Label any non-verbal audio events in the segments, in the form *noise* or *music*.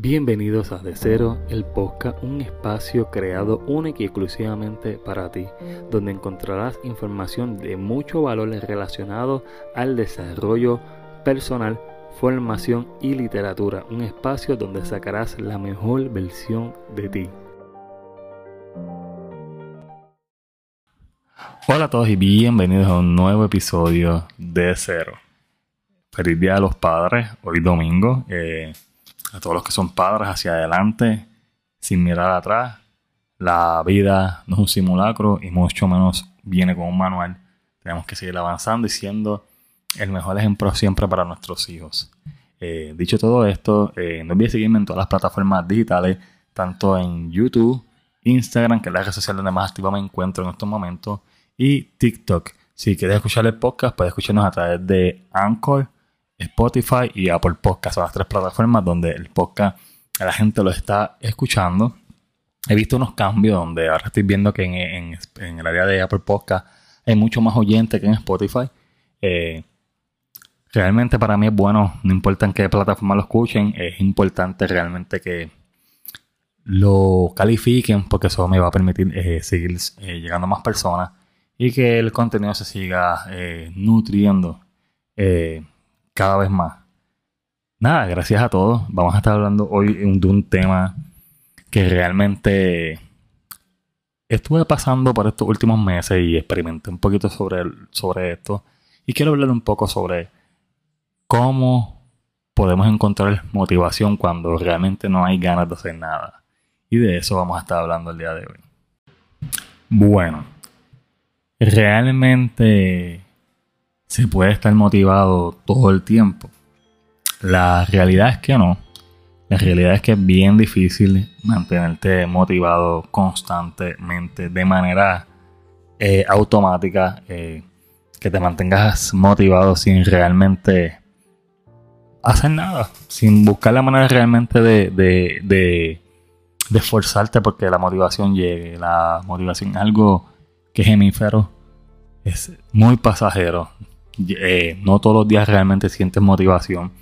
Bienvenidos a De Cero, el podcast, un espacio creado único y exclusivamente para ti, donde encontrarás información de mucho valor relacionado al desarrollo personal, formación y literatura, un espacio donde sacarás la mejor versión de ti. Hola a todos y bienvenidos a un nuevo episodio de Cero. Feliz Día a los Padres, hoy domingo. Eh, a todos los que son padres hacia adelante, sin mirar atrás. La vida no es un simulacro y mucho menos viene con un manual. Tenemos que seguir avanzando y siendo el mejor ejemplo siempre para nuestros hijos. Eh, dicho todo esto, eh, no olvides seguirme en todas las plataformas digitales, tanto en YouTube, Instagram, que es la red social donde más activa me encuentro en estos momentos, y TikTok. Si quieres escuchar el podcast, puedes escucharnos a través de Anchor, Spotify y Apple Podcast. Son las tres plataformas donde el podcast la gente lo está escuchando. He visto unos cambios donde ahora estoy viendo que en, el área de Apple Podcast hay mucho más oyentes que en Spotify. Eh, realmente para mí es bueno, no importa en qué plataforma lo escuchen, es importante realmente que lo califiquen porque eso me va a permitir eh, seguir eh, llegando a más personas y que el contenido se siga nutriendo cada vez más. Nada, gracias a todos. Vamos a estar hablando hoy de un tema que realmente estuve pasando por estos últimos meses y experimenté un poquito sobre, sobre esto. Y quiero hablar un poco sobre cómo podemos encontrar motivación cuando realmente no hay ganas de hacer nada. Y de eso vamos a estar hablando el día de hoy. Bueno, realmente se puede estar motivado todo el tiempo. La realidad es que no. La realidad es que es bien difícil mantenerte motivado constantemente de manera eh, automática. Eh, que te mantengas motivado sin realmente hacer nada. Sin buscar la manera realmente de, de, de, esforzarte porque la motivación llegue. La motivación es algo que es hemífero. Es muy pasajero eh, no todos los días realmente sientes motivación.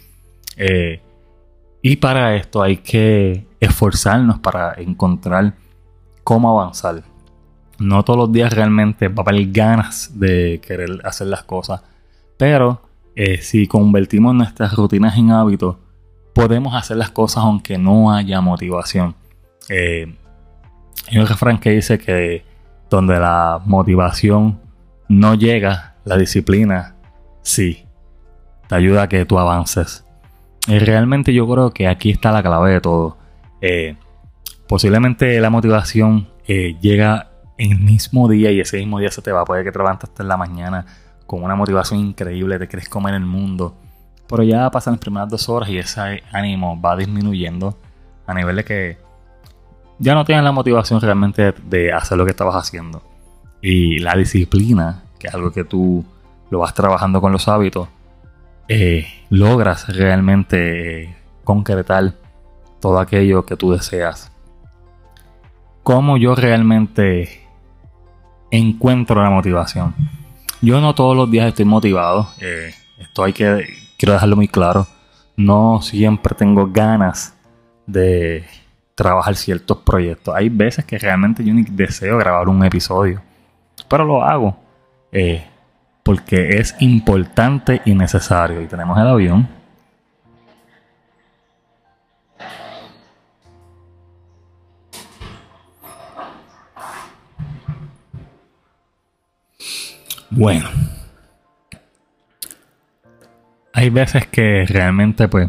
Eh, y para esto hay que esforzarnos para encontrar cómo avanzar. No todos los días realmente va a haber ganas de querer hacer las cosas. Pero eh, si convertimos nuestras rutinas en hábitos, podemos hacer las cosas aunque no haya motivación. hay un refrán que dice que donde la motivación no llega, la disciplina sí, te ayuda a que tú avances. Y realmente yo creo que aquí está la clave de todo. Eh, posiblemente la motivación eh, llega el mismo día y ese mismo día se te va. Puede que te levantaste en la mañana con una motivación increíble, te quieres comer el mundo. Pero ya pasan las primeras dos horas y ese ánimo va disminuyendo a nivel de que ya no tienes la motivación realmente de hacer lo que estabas haciendo. Y la disciplina, que es algo que tú lo vas trabajando con los hábitos, eh, logras realmente eh, concretar todo aquello que tú deseas. ¿Cómo yo realmente encuentro la motivación? Yo no todos los días estoy motivado. Eh, esto hay que, quiero dejarlo muy claro. No siempre tengo ganas de trabajar ciertos proyectos. Hay veces que realmente yo ni deseo grabar un episodio. Pero lo hago porque es importante y necesario. Y tenemos el avión. Bueno. Hay veces que realmente pues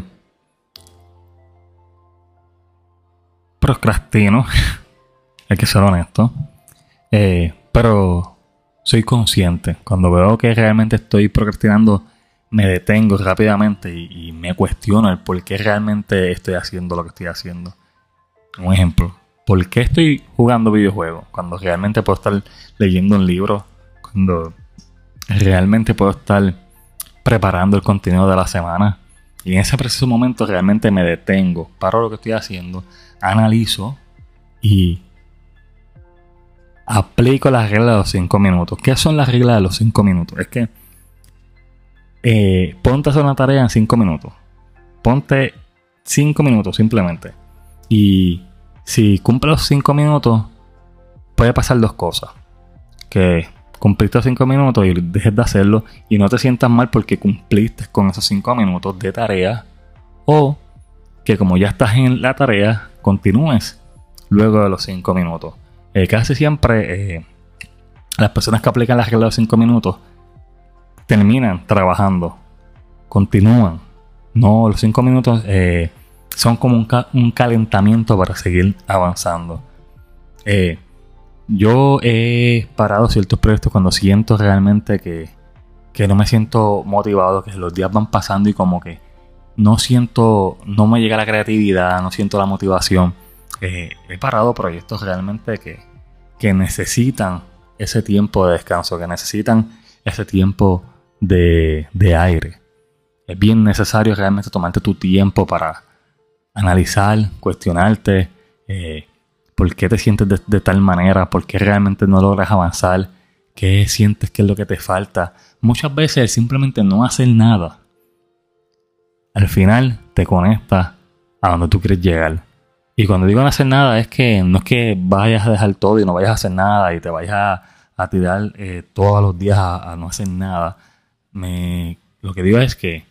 procrastino. *laughs* Hay que ser honesto. Eh, pero soy consciente. Cuando veo que realmente estoy procrastinando, me detengo rápidamente y, me cuestiono el por qué realmente estoy haciendo lo que estoy haciendo. Un ejemplo, ¿por qué estoy jugando videojuegos cuando realmente puedo estar leyendo un libro? Cuando realmente puedo estar preparando el contenido de la semana. Y en ese preciso momento realmente me detengo, paro lo que estoy haciendo, analizo y aplico las reglas de los 5 minutos. ¿Qué son las reglas de los 5 minutos? Es que eh, ponte a hacer una tarea en 5 minutos. Ponte 5 minutos simplemente. Y si cumple los 5 minutos, puede pasar dos cosas. Que cumpliste los 5 minutos y dejes de hacerlo y no te sientas mal porque cumpliste con esos 5 minutos de tarea. O que como ya estás en la tarea, continúes luego de los 5 minutos. Eh, casi siempre eh, las personas que aplican la regla de los 5 minutos terminan trabajando, continúan. No, los 5 minutos eh, son como un, calentamiento para seguir avanzando. yo he parado ciertos proyectos cuando siento realmente que, que no me siento motivado, que los días van pasando y como que no siento, no me llega la creatividad, no siento la motivación he parado proyectos realmente que, que necesitan ese tiempo de descanso, que necesitan ese tiempo de, aire. Es bien necesario realmente tomarte tu tiempo para analizar, cuestionarte eh, por qué te sientes de, de, tal manera, por qué realmente no logras avanzar, qué sientes que es lo que te falta. Muchas veces simplemente no hacer nada. Al final te conecta a donde tú quieres llegar. Y cuando digo no hacer nada, es que no es que vayas a dejar todo y no vayas a hacer nada y te vayas a, tirar eh, todos los días a, no hacer nada. Lo que digo es que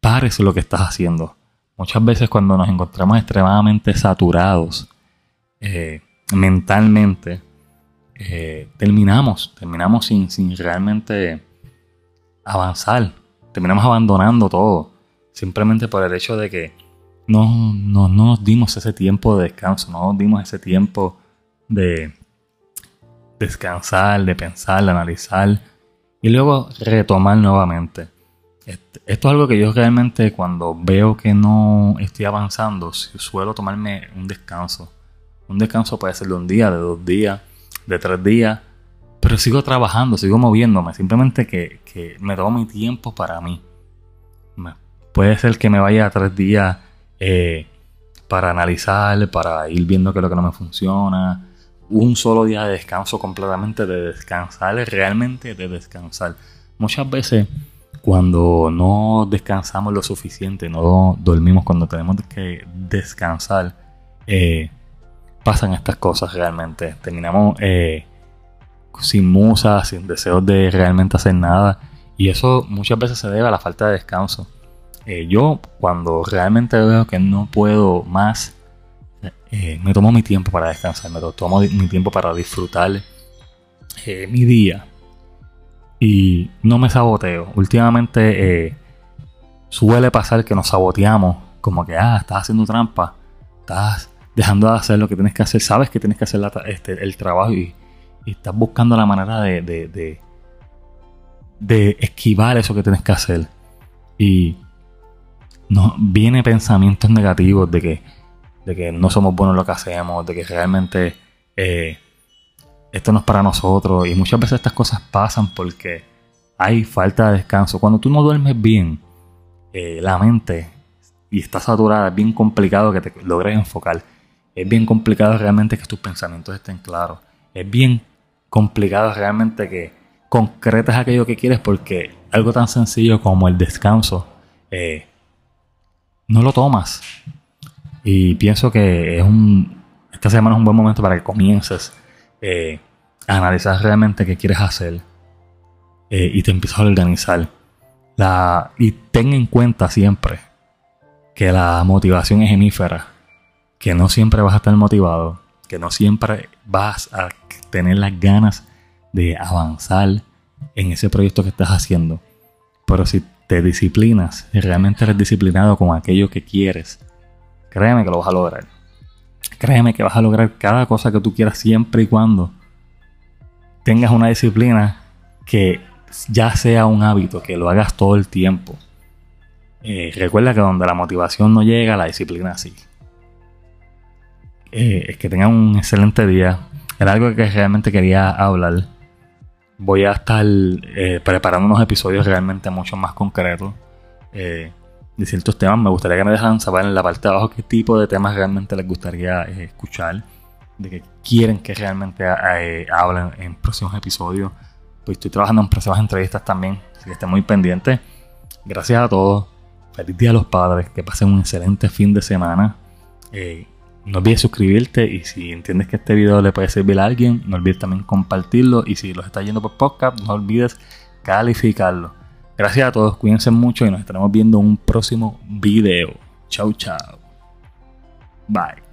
pares lo que estás haciendo. Muchas veces cuando nos encontramos extremadamente saturados eh, mentalmente, eh, terminamos, terminamos sin, sin realmente avanzar. Terminamos abandonando todo. Simplemente por el hecho de que no, no, nos dimos ese tiempo de descanso, no nos dimos ese tiempo de descansar, de pensar, de analizar y luego retomar nuevamente. Esto es algo que yo realmente cuando veo que no estoy avanzando, suelo tomarme un descanso. Un descanso puede ser de un día, de dos días, de tres días, pero sigo trabajando, sigo moviéndome, simplemente que, que me tomo mi tiempo para mí. Puede ser que me vaya tres días eh, para analizar, para ir viendo qué es lo que no me funciona. Un solo día de descanso completamente de descansar, realmente de descansar. Muchas veces cuando no descansamos lo suficiente, no dormimos cuando tenemos que descansar, eh, pasan estas cosas realmente. Terminamos eh, sin musas, sin deseos de realmente hacer nada. Y eso muchas veces se debe a la falta de descanso. Eh, yo cuando realmente veo que no puedo más, eh, me tomo mi tiempo para descansar, me tomo mi tiempo para disfrutar eh, mi día y no me saboteo. Últimamente suele pasar que nos saboteamos, como que, ah, estás haciendo trampa, estás dejando de hacer lo que tienes que hacer, sabes que tienes que hacer este, el trabajo y, estás buscando la manera de, de, de, de esquivar eso que tienes que hacer. Y no, viene pensamientos negativos de que, de que no somos buenos en lo que hacemos, de que realmente eh, esto no es para nosotros. Y muchas veces estas cosas pasan porque hay falta de descanso. Cuando tú no duermes bien, eh, la mente y está saturada, es bien complicado que te logres enfocar. Es bien complicado realmente que tus pensamientos estén claros. Es bien complicado realmente que concretes aquello que quieres porque algo tan sencillo como el descanso eh, no lo tomas. Y pienso que es un, esta semana es un buen momento para que comiences eh, a analizar realmente qué quieres hacer eh, y te empiezas a organizar. La, y ten en cuenta siempre que la motivación es hemífera, que no siempre vas a estar motivado, que no siempre vas a tener las ganas de avanzar en ese proyecto que estás haciendo. Pero si te disciplinas y realmente eres disciplinado con aquello que quieres, créeme que lo vas a lograr. Créeme que vas a lograr cada cosa que tú quieras siempre y cuando tengas una disciplina que ya sea un hábito, que lo hagas todo el tiempo. Eh, recuerda que donde la motivación no llega, la disciplina sí. Eh, que tengan un excelente día. Era algo que realmente quería hablar voy a estar eh, preparando unos episodios realmente mucho más concretos eh, de ciertos temas. Me gustaría que me dejan saber en la parte de abajo qué tipo de temas realmente les gustaría eh, escuchar, de que quieren que realmente hablen en próximos episodios. Pues estoy trabajando en próximas entrevistas también, así que estén muy pendientes. Gracias a todos Feliz Día a los Padres, que pasen un excelente fin de semana. No olvides suscribirte y si entiendes que este video le puede servir a alguien, no olvides también compartirlo y si los estás yendo por podcast, no olvides calificarlo. Gracias a todos, cuídense mucho y nos estaremos viendo en un próximo video. Chau, chau. Bye.